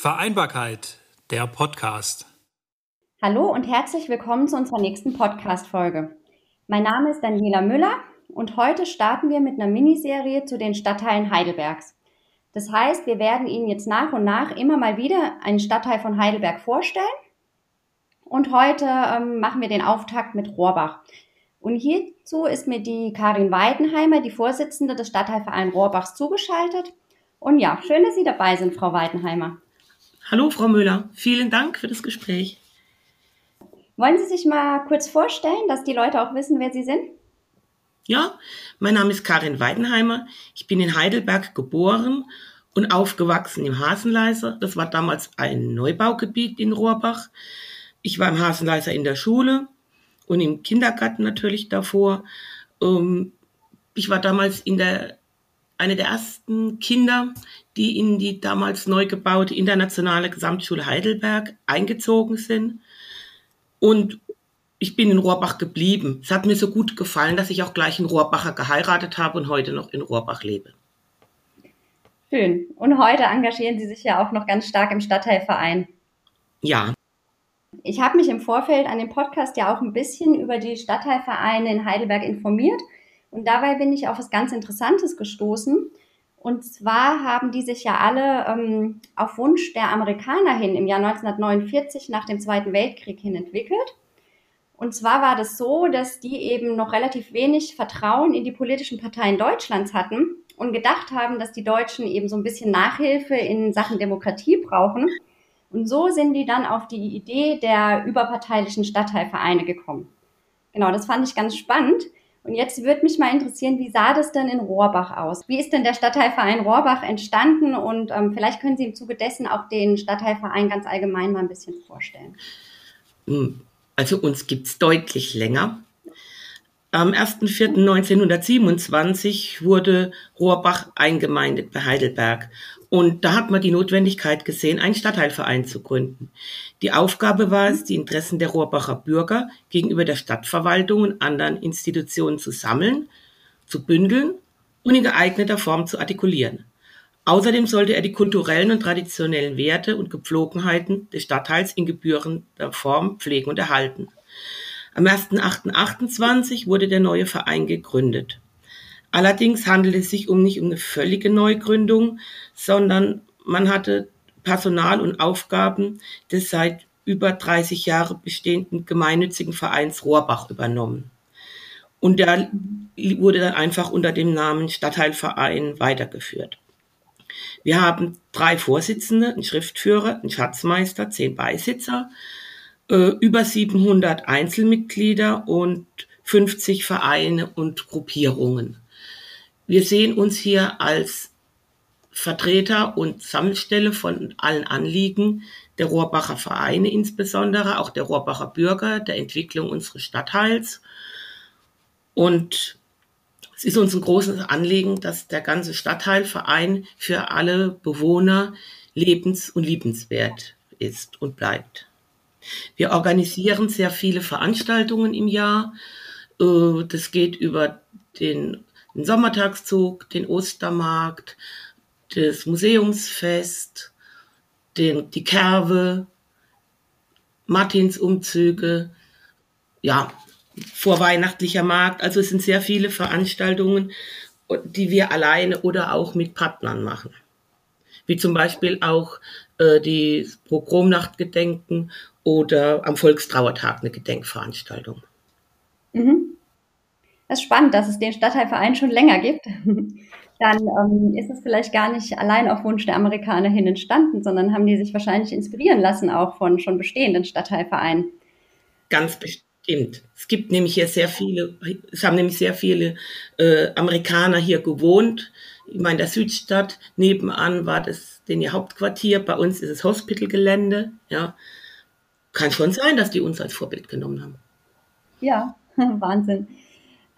Vereinbarkeit, der Podcast. Hallo und herzlich willkommen zu unserer nächsten Podcast-Folge. Mein Name ist Daniela Müller und heute starten wir mit einer Miniserie zu den Stadtteilen Heidelbergs. Das heißt, wir werden Ihnen jetzt nach und nach immer mal wieder einen Stadtteil von Heidelberg vorstellen. Und heute ähm, machen wir den Auftakt mit Rohrbach. Und hierzu ist mir die Karin Weidenheimer, die Vorsitzende des Stadtteilvereins Rohrbachs, zugeschaltet. Und ja, schön, dass Sie dabei sind, Frau Weidenheimer. Hallo, Frau Müller. Vielen Dank für das Gespräch. Wollen Sie sich mal kurz vorstellen, dass die Leute auch wissen, wer Sie sind? Ja, mein Name ist Karin Weidenheimer. Ich bin in Heidelberg geboren und aufgewachsen im Hasenleiser. Das war damals ein Neubaugebiet in Rohrbach. Ich war im Hasenleiser in der Schule und im Kindergarten natürlich davor. Ähm, ich war damals in der, eine der ersten Kinder, die in die damals neu gebaute internationale Gesamtschule Heidelberg eingezogen sind. Und ich bin in Rohrbach geblieben. Es hat mir so gut gefallen, dass ich auch gleich in Rohrbacher geheiratet habe und heute noch in Rohrbach lebe. Schön. Und heute engagieren Sie sich ja auch noch ganz stark im Stadtteilverein. Ja. Ich habe mich im Vorfeld an dem Podcast ja auch ein bisschen über die Stadtteilvereine in Heidelberg informiert. Und dabei bin ich auf was ganz Interessantes gestoßen. Und zwar haben die sich ja alle ähm, auf Wunsch der Amerikaner hin im Jahr 1949 nach dem Zweiten Weltkrieg hin entwickelt. Und zwar war das so, dass die eben noch relativ wenig Vertrauen in die politischen Parteien Deutschlands hatten und gedacht haben, dass die Deutschen eben so ein bisschen Nachhilfe in Sachen Demokratie brauchen. Und so sind die dann auf die Idee der überparteilichen Stadtteilvereine gekommen. Genau, das fand ich ganz spannend. Und jetzt würde mich mal interessieren, wie sah das denn in Rohrbach aus? Wie ist denn der Stadtteilverein Rohrbach entstanden? Und ähm, vielleicht können Sie im Zuge dessen auch den Stadtteilverein ganz allgemein mal ein bisschen vorstellen. Hm. Also uns gibt es deutlich länger. Am 1.4.1927 wurde Rohrbach eingemeindet bei Heidelberg. Und da hat man die Notwendigkeit gesehen, einen Stadtteilverein zu gründen. Die Aufgabe war es, die Interessen der Rohrbacher Bürger gegenüber der Stadtverwaltung und anderen Institutionen zu sammeln, zu bündeln und in geeigneter Form zu artikulieren. Außerdem sollte er die kulturellen und traditionellen Werte und Gepflogenheiten des Stadtteils in gebührender Form pflegen und erhalten. Am 1.8.28 wurde der neue Verein gegründet. Allerdings handelt es sich um nicht um eine völlige Neugründung, sondern man hatte Personal und Aufgaben des seit über 30 Jahren bestehenden gemeinnützigen Vereins Rohrbach übernommen. Und der wurde dann einfach unter dem Namen Stadtteilverein weitergeführt. Wir haben drei Vorsitzende, einen Schriftführer, einen Schatzmeister, zehn Beisitzer, äh, über 700 Einzelmitglieder und 50 Vereine und Gruppierungen. Wir sehen uns hier als Vertreter und Sammelstelle von allen Anliegen der Rohrbacher Vereine insbesondere, auch der Rohrbacher Bürger, der Entwicklung unseres Stadtteils. Und es ist uns ein großes Anliegen, dass der ganze Stadtteilverein für alle Bewohner lebens- und liebenswert ist und bleibt. Wir organisieren sehr viele Veranstaltungen im Jahr. Äh, das geht über den, den Sommertagszug, den Ostermarkt, das Museumsfest, den, die Kerwe, Martinsumzüge, ja, vorweihnachtlicher Markt. Also es sind sehr viele Veranstaltungen, die wir alleine oder auch mit Partnern machen. Wie zum Beispiel auch äh, die Pogromnachtgedenken oder am Volkstrauertag eine Gedenkveranstaltung. Mhm. Das ist spannend, dass es den Stadtteilverein schon länger gibt. Dann ähm, ist es vielleicht gar nicht allein auf Wunsch der Amerikaner hin entstanden, sondern haben die sich wahrscheinlich inspirieren lassen auch von schon bestehenden Stadtteilvereinen. Ganz bestimmt Stimmt. Es gibt nämlich hier sehr viele, es haben nämlich sehr viele äh, Amerikaner hier gewohnt. Ich meine, der Südstadt nebenan war das den ihr Hauptquartier. Bei uns ist es Hospitalgelände. Ja, kann schon sein, dass die uns als Vorbild genommen haben. Ja, Wahnsinn.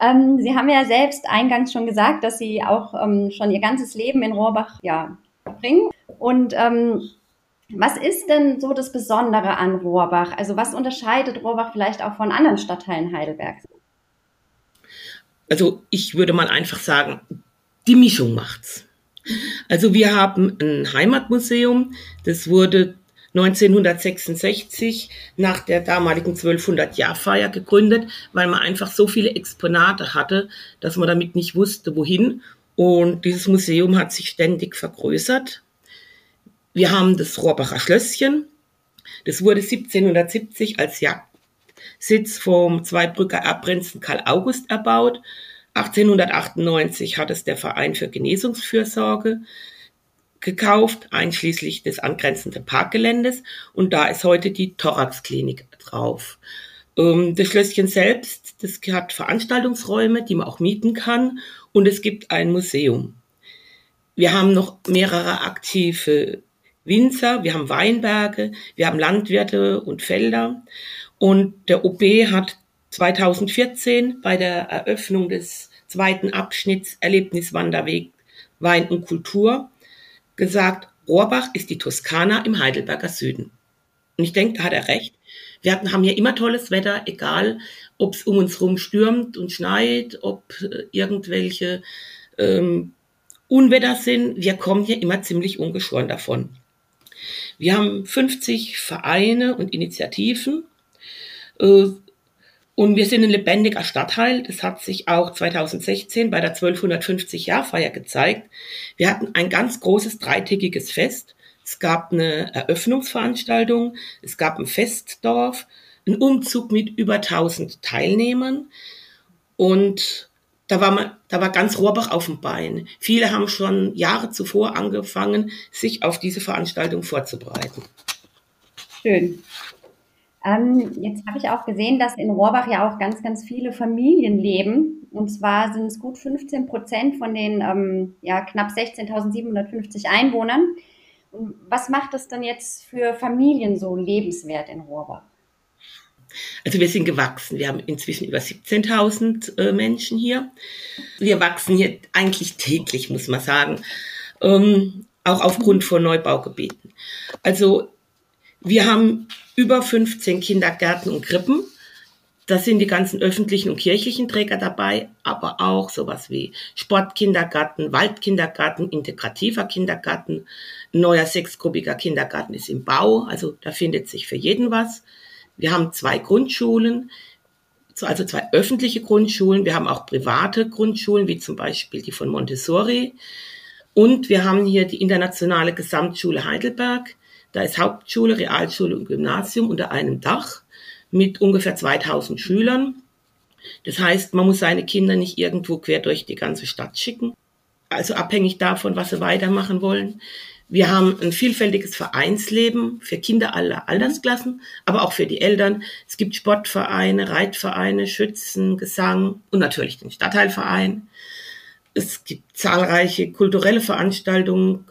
Ähm, Sie haben ja selbst eingangs schon gesagt, dass Sie auch ähm, schon Ihr ganzes Leben in Rohrbach ja, verbringen. Und ähm, was ist denn so das Besondere an Rohrbach? Also was unterscheidet Rohrbach vielleicht auch von anderen Stadtteilen Heidelbergs? Also ich würde mal einfach sagen, die Mischung macht's. Also wir haben ein Heimatmuseum, das wurde 1966 nach der damaligen 1200-Jahr-Feier gegründet, weil man einfach so viele Exponate hatte, dass man damit nicht wusste, wohin. Und dieses Museum hat sich ständig vergrößert. Wir haben das Rohrbacher Schlösschen. Das wurde 1770 als Jagdsitz vom Zweibrücker Erbprinzen Karl August erbaut. 1898 hat es der Verein für Genesungsfürsorge gekauft, einschließlich des angrenzenden Parkgeländes. Und da ist heute die Thoraxklinik drauf. Ähm, das Schlösschen selbst, das hat Veranstaltungsräume, die man auch mieten kann. Und es gibt ein Museum. Wir haben noch mehrere aktive Winzer, wir haben Weinberge, wir haben Landwirte und Felder. Und der OB hat 2014 bei der Eröffnung des zweiten Abschnitts Erlebniswanderweg Wein und Kultur gesagt, Rohrbach ist die Toskana im Heidelberger Süden. Und ich denke, da hat er recht. Wir hatten, haben hier immer tolles Wetter, egal ob es um uns herum stürmt und schneit, ob äh, irgendwelche ähm, Unwetter sind. Wir kommen hier immer ziemlich ungeschoren davon. Wir haben 50 Vereine und Initiativen. Äh, und wir sind ein lebendiger Stadtteil. Das hat sich auch 2016 bei der 1250-Jahr-Feier gezeigt. Wir hatten ein ganz großes dreitägiges Fest. Es gab eine Eröffnungsveranstaltung, es gab ein Festdorf, einen Umzug mit über 1000 Teilnehmern und da war, man, da war ganz Rohrbach auf dem Bein. Viele haben schon Jahre zuvor angefangen, sich auf diese Veranstaltung vorzubereiten. Schön. Ähm, jetzt habe ich auch gesehen, dass in Rohrbach ja auch ganz, ganz viele Familien leben. Und zwar sind es gut 15 Prozent von den ähm, ja, knapp 16.750 Einwohnern. Und was macht es denn jetzt für Familien so lebenswert in Rohrbach? Also wir sind gewachsen. Wir haben inzwischen über 17.000 äh, Menschen hier. Wir wachsen hier eigentlich täglich, muss man sagen. Ähm, auch aufgrund von Neubaugebieten. Also wir haben über 15 Kindergärten und Krippen. Da sind die ganzen öffentlichen und kirchlichen Träger dabei, aber auch sowas wie Sportkindergarten, Waldkindergarten, integrativer Kindergarten, neuer sechsgruppiger Kindergarten ist im Bau, also da findet sich für jeden was. Wir haben zwei Grundschulen, also zwei öffentliche Grundschulen. Wir haben auch private Grundschulen, wie zum Beispiel die von Montessori. Und wir haben hier die internationale Gesamtschule Heidelberg, da ist Hauptschule, Realschule und Gymnasium unter einem Dach mit ungefähr 2000 Schülern. Das heißt, man muss seine Kinder nicht irgendwo quer durch die ganze Stadt schicken. Also abhängig davon, was sie weitermachen wollen. Wir haben ein vielfältiges Vereinsleben für Kinder aller Altersklassen, aber auch für die Eltern. Es gibt Sportvereine, Reitvereine, Schützen, Gesang und natürlich den Stadtteilverein. Es gibt zahlreiche kulturelle Veranstaltungen,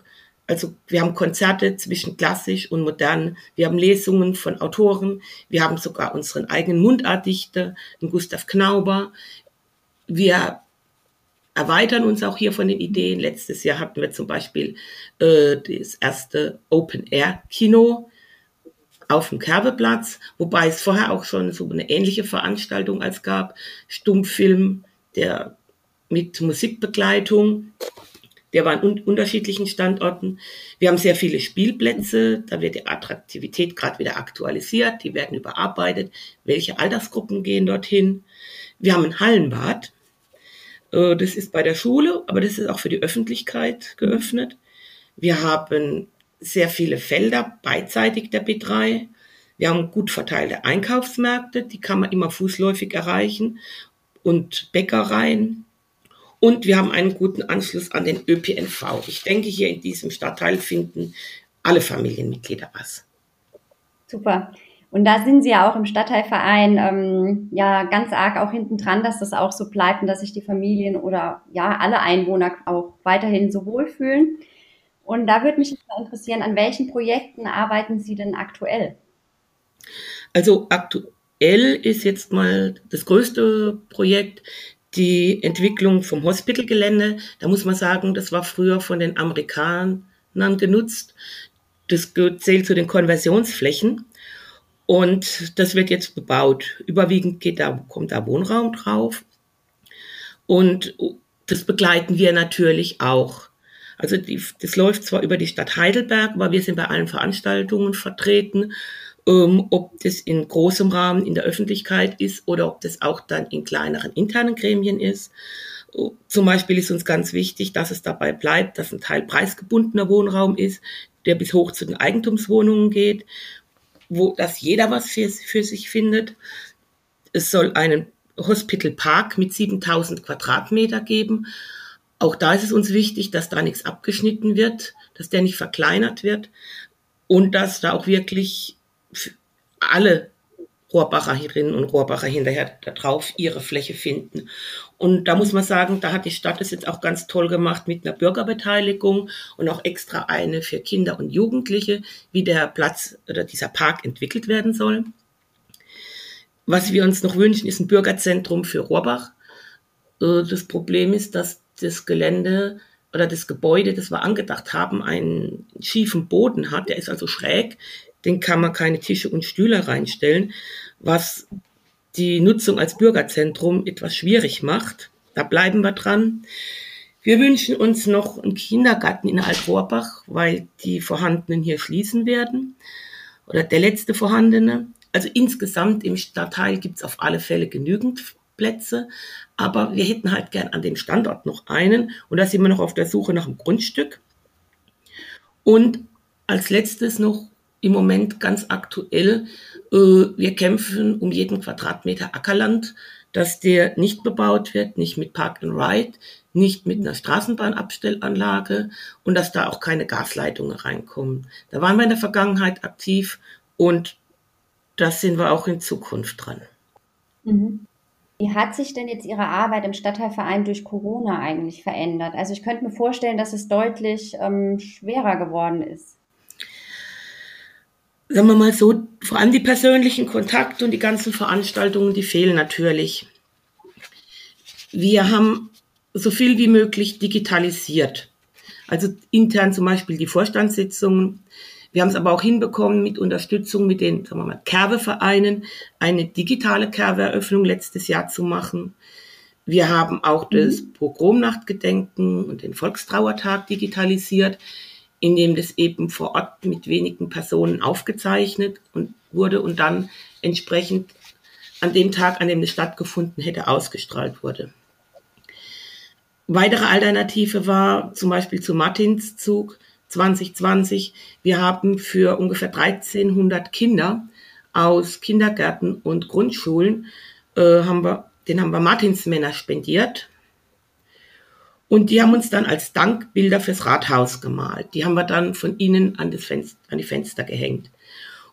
also wir haben Konzerte zwischen klassisch und modern. Wir haben Lesungen von Autoren. Wir haben sogar unseren eigenen Mundartdichter, den Gustav Knauber. Wir erweitern uns auch hier von den Ideen. Letztes Jahr hatten wir zum Beispiel äh, das erste Open-Air-Kino auf dem Kerbeplatz, wobei es vorher auch schon so eine ähnliche Veranstaltung als gab. Stummfilm, der mit Musikbegleitung. Der war an un unterschiedlichen Standorten. Wir haben sehr viele Spielplätze, da wird die Attraktivität gerade wieder aktualisiert, die werden überarbeitet, welche Altersgruppen gehen dorthin. Wir haben ein Hallenbad, äh, das ist bei der Schule, aber das ist auch für die Öffentlichkeit geöffnet. Wir haben sehr viele Felder beidseitig der B3. Wir haben gut verteilte Einkaufsmärkte, die kann man immer fußläufig erreichen und Bäckereien. Und wir haben einen guten Anschluss an den ÖPNV. Ich denke, hier in diesem Stadtteil finden alle Familienmitglieder was. Super. Und da sind Sie ja auch im Stadtteilverein ähm, ja ganz arg auch hinten dran, dass das auch so bleibt und dass sich die Familien oder ja alle Einwohner auch weiterhin so wohlfühlen. Und da würde mich interessieren, an welchen Projekten arbeiten Sie denn aktuell? Also aktuell ist jetzt mal das größte Projekt die Entwicklung vom Hospitalgelände, da muss man sagen, das war früher von den Amerikanern genutzt. Das zählt zu den Konversionsflächen. Und das wird jetzt bebaut. Überwiegend geht da, kommt da Wohnraum drauf. Und das begleiten wir natürlich auch. Also die, das läuft zwar über die Stadt Heidelberg, aber wir sind bei allen Veranstaltungen vertreten. Ähm, ob das in großem Rahmen in der Öffentlichkeit ist oder ob das auch dann in kleineren internen Gremien ist. Zum Beispiel ist uns ganz wichtig, dass es dabei bleibt, dass ein Teil preisgebundener Wohnraum ist, der bis hoch zu den Eigentumswohnungen geht, wo dass jeder was für, für sich findet. Es soll einen Hospital Park mit 7000 Quadratmeter geben. Auch da ist es uns wichtig, dass da nichts abgeschnitten wird, dass der nicht verkleinert wird und dass da auch wirklich alle Rohrbacherinnen und Rohrbacher hinterher darauf ihre Fläche finden. Und da muss man sagen, da hat die Stadt es jetzt auch ganz toll gemacht mit einer Bürgerbeteiligung und auch extra eine für Kinder und Jugendliche, wie der Platz oder dieser Park entwickelt werden soll. Was wir uns noch wünschen, ist ein Bürgerzentrum für Rohrbach. Äh, das Problem ist, dass das Gelände oder das Gebäude, das wir angedacht haben, einen schiefen Boden hat. Der ist also schräg den kann man keine Tische und Stühle reinstellen, was die Nutzung als Bürgerzentrum etwas schwierig macht. Da bleiben wir dran. Wir wünschen uns noch einen Kindergarten in Altrohrbach, weil die vorhandenen hier schließen werden. Oder der letzte vorhandene. Also insgesamt im Stadtteil gibt es auf alle Fälle genügend Plätze. Aber wir hätten halt gern an dem Standort noch einen. Und da sind wir noch auf der Suche nach einem Grundstück. Und als letztes noch im Moment ganz aktuell. Äh, wir kämpfen um jeden Quadratmeter Ackerland, dass der nicht bebaut wird, nicht mit Park and Ride, nicht mit einer Straßenbahnabstellanlage und dass da auch keine Gasleitungen reinkommen. Da waren wir in der Vergangenheit aktiv und das sind wir auch in Zukunft dran. Mhm. Wie hat sich denn jetzt Ihre Arbeit im Stadtteilverein durch Corona eigentlich verändert? Also ich könnte mir vorstellen, dass es deutlich ähm, schwerer geworden ist sagen wir mal so, vor allem die persönlichen Kontakte und die ganzen Veranstaltungen, die fehlen natürlich. Wir haben so viel wie möglich digitalisiert. Also intern zum Beispiel die Vorstandssitzungen. Wir haben es aber auch hinbekommen, mit Unterstützung mit den sagen wir mal, Kerbevereinen eine digitale Kerbeeröffnung letztes Jahr zu machen. Wir haben auch das mhm. Pogromnachtgedenken und den Volkstrauertag digitalisiert in dem das eben vor Ort mit wenigen Personen aufgezeichnet und wurde und dann entsprechend an dem Tag, an dem es stattgefunden hätte, ausgestrahlt wurde. Weitere Alternative war zum Beispiel zu Martinszug 2020. Wir haben für ungefähr 1300 Kinder aus Kindergärten und Grundschulen, äh, haben wir, den haben wir Martinsmänner spendiert und die haben uns dann als Dank Bilder fürs Rathaus gemalt. Die haben wir dann von innen an, das Fenster, an die Fenster gehängt.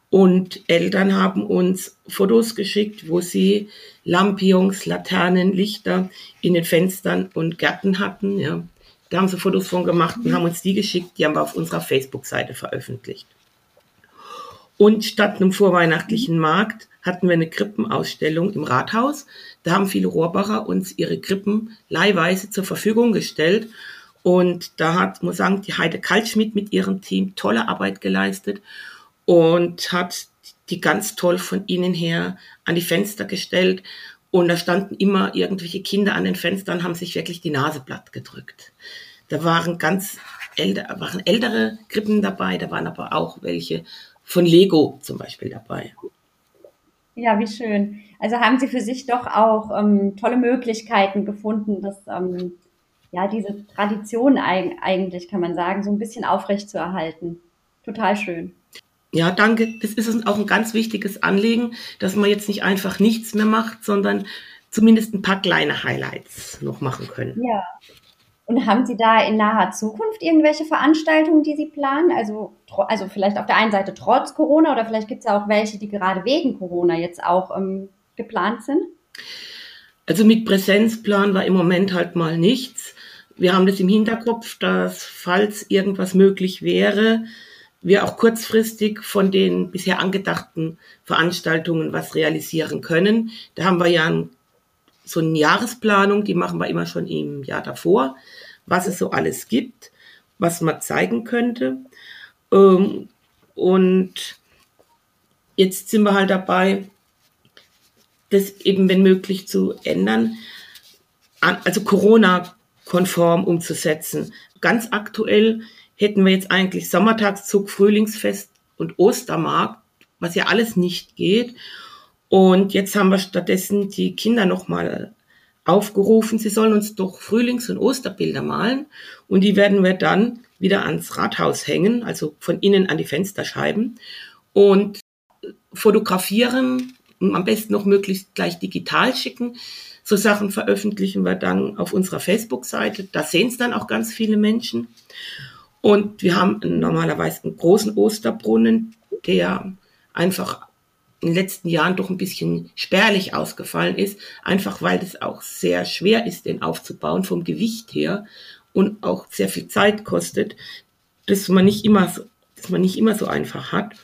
Und Eltern haben uns Fotos geschickt, wo sie Lampions, Laternen, Lichter in den Fenstern und Gärten hatten. Ja. Da haben sie Fotos von gemacht und haben uns die geschickt. Die haben wir auf unserer Facebook-Seite veröffentlicht. Und statt einem vorweihnachtlichen Markt hatten wir eine Krippenausstellung im Rathaus. Da haben viele Rohrbacher uns ihre Krippen leihweise zur Verfügung gestellt. Und da hat, muss sagen, die Heide Kaltschmidt mit ihrem Team tolle Arbeit geleistet und hat die ganz toll von innen her an die Fenster gestellt. Und da standen immer irgendwelche Kinder an den Fenstern, haben sich wirklich die Nase platt gedrückt. Da waren ganz älter, waren ältere Krippen dabei, da waren aber auch welche von Lego zum Beispiel dabei. Ja, wie schön. Also haben Sie für sich doch auch ähm, tolle Möglichkeiten gefunden, dass ähm, ja diese Tradition eigentlich, kann man sagen, so ein bisschen aufrecht zu erhalten. Total schön. Ja, danke. Das ist uns auch ein ganz wichtiges Anliegen, dass man jetzt nicht einfach nichts mehr macht, sondern zumindest ein paar kleine Highlights noch machen können. Ja, und haben Sie da in naher Zukunft irgendwelche Veranstaltungen, die Sie planen? Also, also vielleicht auf der einen Seite trotz Corona oder vielleicht gibt es ja auch welche, die gerade wegen Corona jetzt auch ähm, geplant sind? Also mit Präsenzplan war im Moment halt mal nichts. Wir haben das im Hinterkopf, dass falls irgendwas möglich wäre, wir auch kurzfristig von den bisher angedachten Veranstaltungen was realisieren können. Da haben wir ja ein so eine Jahresplanung, die machen wir immer schon im Jahr davor, was es so alles gibt, was man zeigen könnte. Ähm, und jetzt sind wir halt dabei, das eben, wenn möglich, zu ändern. Also Corona konform umzusetzen. Ganz aktuell hätten wir jetzt eigentlich Sommertagszug, Frühlingsfest und Ostermarkt, was ja alles nicht geht. Und jetzt haben wir stattdessen die Kinder nochmal aufgerufen, sie sollen uns doch Frühlings- und Osterbilder malen und die werden wir dann wieder ans Rathaus hängen, also von innen an die Fensterscheiben und fotografieren am besten noch möglichst gleich digital schicken. So Sachen veröffentlichen wir dann auf unserer Facebook-Seite. Da sehen es dann auch ganz viele Menschen. Und wir haben normalerweise einen großen Osterbrunnen, der einfach in den letzten Jahren doch ein bisschen spärlich ausgefallen ist, einfach weil es auch sehr schwer ist, den aufzubauen vom Gewicht her und auch sehr viel Zeit kostet, dass man nicht immer so, dass man nicht immer so einfach hat.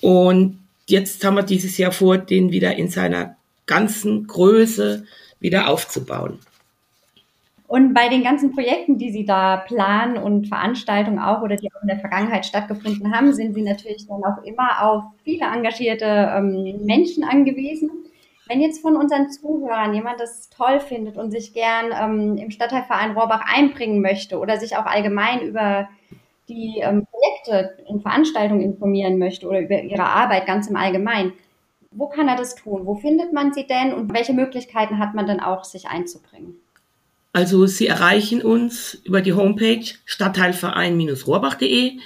Und jetzt haben wir dieses Jahr vor, den wieder in seiner ganzen Größe wieder aufzubauen. Und bei den ganzen Projekten, die Sie da planen und Veranstaltungen auch oder die auch in der Vergangenheit stattgefunden haben, sind Sie natürlich dann auch immer auf viele engagierte ähm, Menschen angewiesen. Wenn jetzt von unseren Zuhörern jemand das toll findet und sich gern ähm, im Stadtteilverein Rohrbach einbringen möchte oder sich auch allgemein über die ähm, Projekte und Veranstaltungen informieren möchte oder über ihre Arbeit ganz im Allgemeinen, wo kann er das tun? Wo findet man sie denn und welche Möglichkeiten hat man dann auch, sich einzubringen? Also Sie erreichen uns über die Homepage stadtteilverein-rohrbach.de.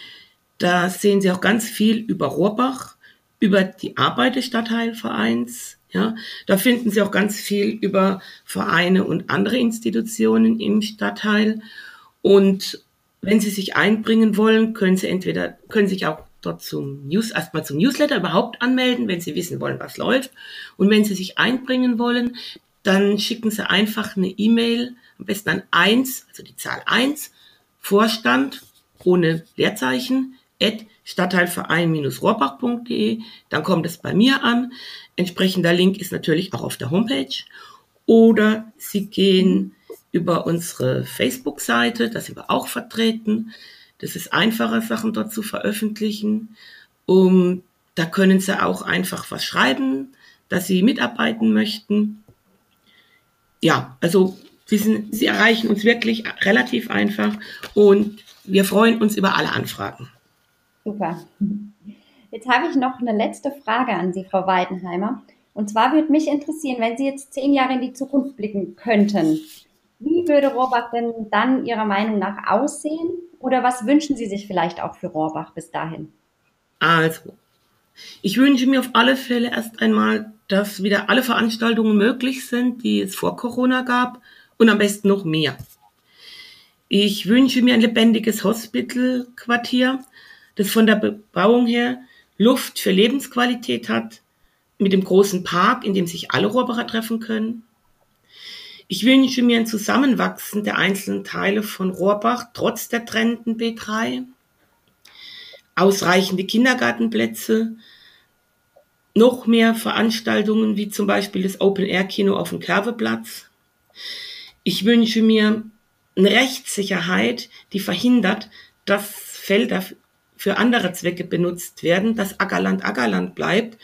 Da sehen Sie auch ganz viel über Rohrbach, über die Arbeit des Stadtteilvereins. Ja, da finden Sie auch ganz viel über Vereine und andere Institutionen im Stadtteil. Und wenn Sie sich einbringen wollen, können Sie entweder, können sich auch dort zum News, erstmal zum Newsletter überhaupt anmelden, wenn Sie wissen wollen, was läuft. Und wenn Sie sich einbringen wollen, dann schicken Sie einfach eine E-Mail am besten an 1, also die Zahl 1, Vorstand ohne Leerzeichen, at stadtteilverein-rohrbach.de. Dann kommt es bei mir an. Entsprechender Link ist natürlich auch auf der Homepage. Oder Sie gehen über unsere Facebook-Seite, da sind wir auch vertreten. Das ist einfacher, Sachen dort zu veröffentlichen. Um, da können Sie auch einfach was schreiben, dass Sie mitarbeiten möchten. Ja, also Sie, sind, sie erreichen uns wirklich relativ einfach und wir freuen uns über alle Anfragen. Super. Jetzt habe ich noch eine letzte Frage an Sie, Frau Weidenheimer. Und zwar würde mich interessieren, wenn Sie jetzt zehn Jahre in die Zukunft blicken könnten, wie würde Rohrbach denn dann Ihrer Meinung nach aussehen? Oder was wünschen Sie sich vielleicht auch für Rohrbach bis dahin? Also, ich wünsche mir auf alle Fälle erst einmal, dass wieder alle Veranstaltungen möglich sind, die es vor Corona gab und am besten noch mehr. Ich wünsche mir ein lebendiges Hospitalquartier, das von der Bebauung her Luft für Lebensqualität hat, mit dem großen Park, in dem sich alle Rohrbacher treffen können. Ich wünsche mir ein Zusammenwachsen der einzelnen Teile von Rohrbach trotz der trennenden B3, ausreichende Kindergartenplätze, noch mehr Veranstaltungen wie zum Beispiel das Open-Air-Kino auf dem Kerveplatz, ich wünsche mir eine Rechtssicherheit, die verhindert, dass Felder für andere Zwecke benutzt werden, dass Ackerland Ackerland bleibt,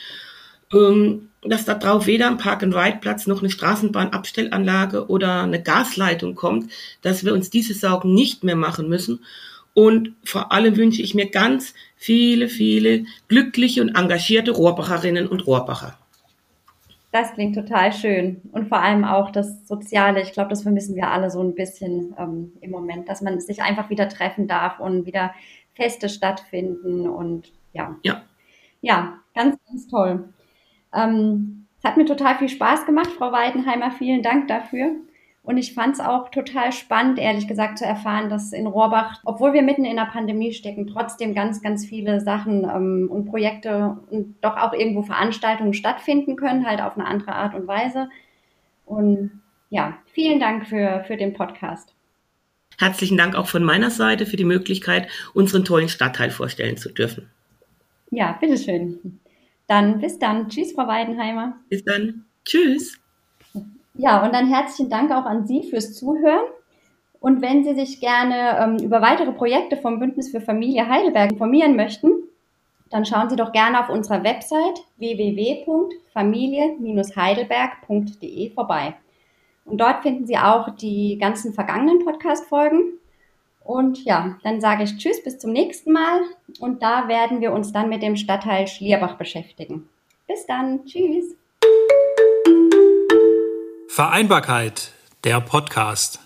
ähm, dass da drauf weder ein Park-and-Ride-Platz noch eine Straßenbahnabstellanlage oder eine Gasleitung kommt, dass wir uns diese Sorgen nicht mehr machen müssen. Und vor allem wünsche ich mir ganz viele, viele glückliche und engagierte Rohrbacherinnen und Rohrbacher. Das klingt total schön. Und vor allem auch das Soziale. Ich glaube, das vermissen wir alle so ein bisschen ähm, im Moment, dass man sich einfach wieder treffen darf und wieder Feste stattfinden. Und ja. Ja, ja ganz, ganz toll. Ähm, es hat mir total viel Spaß gemacht, Frau Weidenheimer. Vielen Dank dafür. Und ich fand es auch total spannend, ehrlich gesagt, zu erfahren, dass in Rohrbach, obwohl wir mitten in der Pandemie stecken, trotzdem ganz, ganz viele Sachen ähm, und Projekte und doch auch irgendwo Veranstaltungen stattfinden können, halt auf eine andere Art und Weise. Und ja, vielen Dank für, für den Podcast. Herzlichen Dank auch von meiner Seite für die Möglichkeit, unseren tollen Stadtteil vorstellen zu dürfen. Ja, bitteschön. Dann bis dann. Tschüss, Frau Weidenheimer. Bis dann. Tschüss. Ja, und dann herzlichen Dank auch an Sie fürs Zuhören. Und wenn Sie sich gerne ähm, über weitere Projekte vom Bündnis für Familie Heidelberg informieren möchten, dann schauen Sie doch gerne auf unserer Website www.familie-heidelberg.de vorbei. Und dort finden Sie auch die ganzen vergangenen Podcast-Folgen. Und ja, dann sage ich Tschüss, bis zum nächsten Mal. Und da werden wir uns dann mit dem Stadtteil Schlierbach beschäftigen. Bis dann. Tschüss. Vereinbarkeit, der Podcast.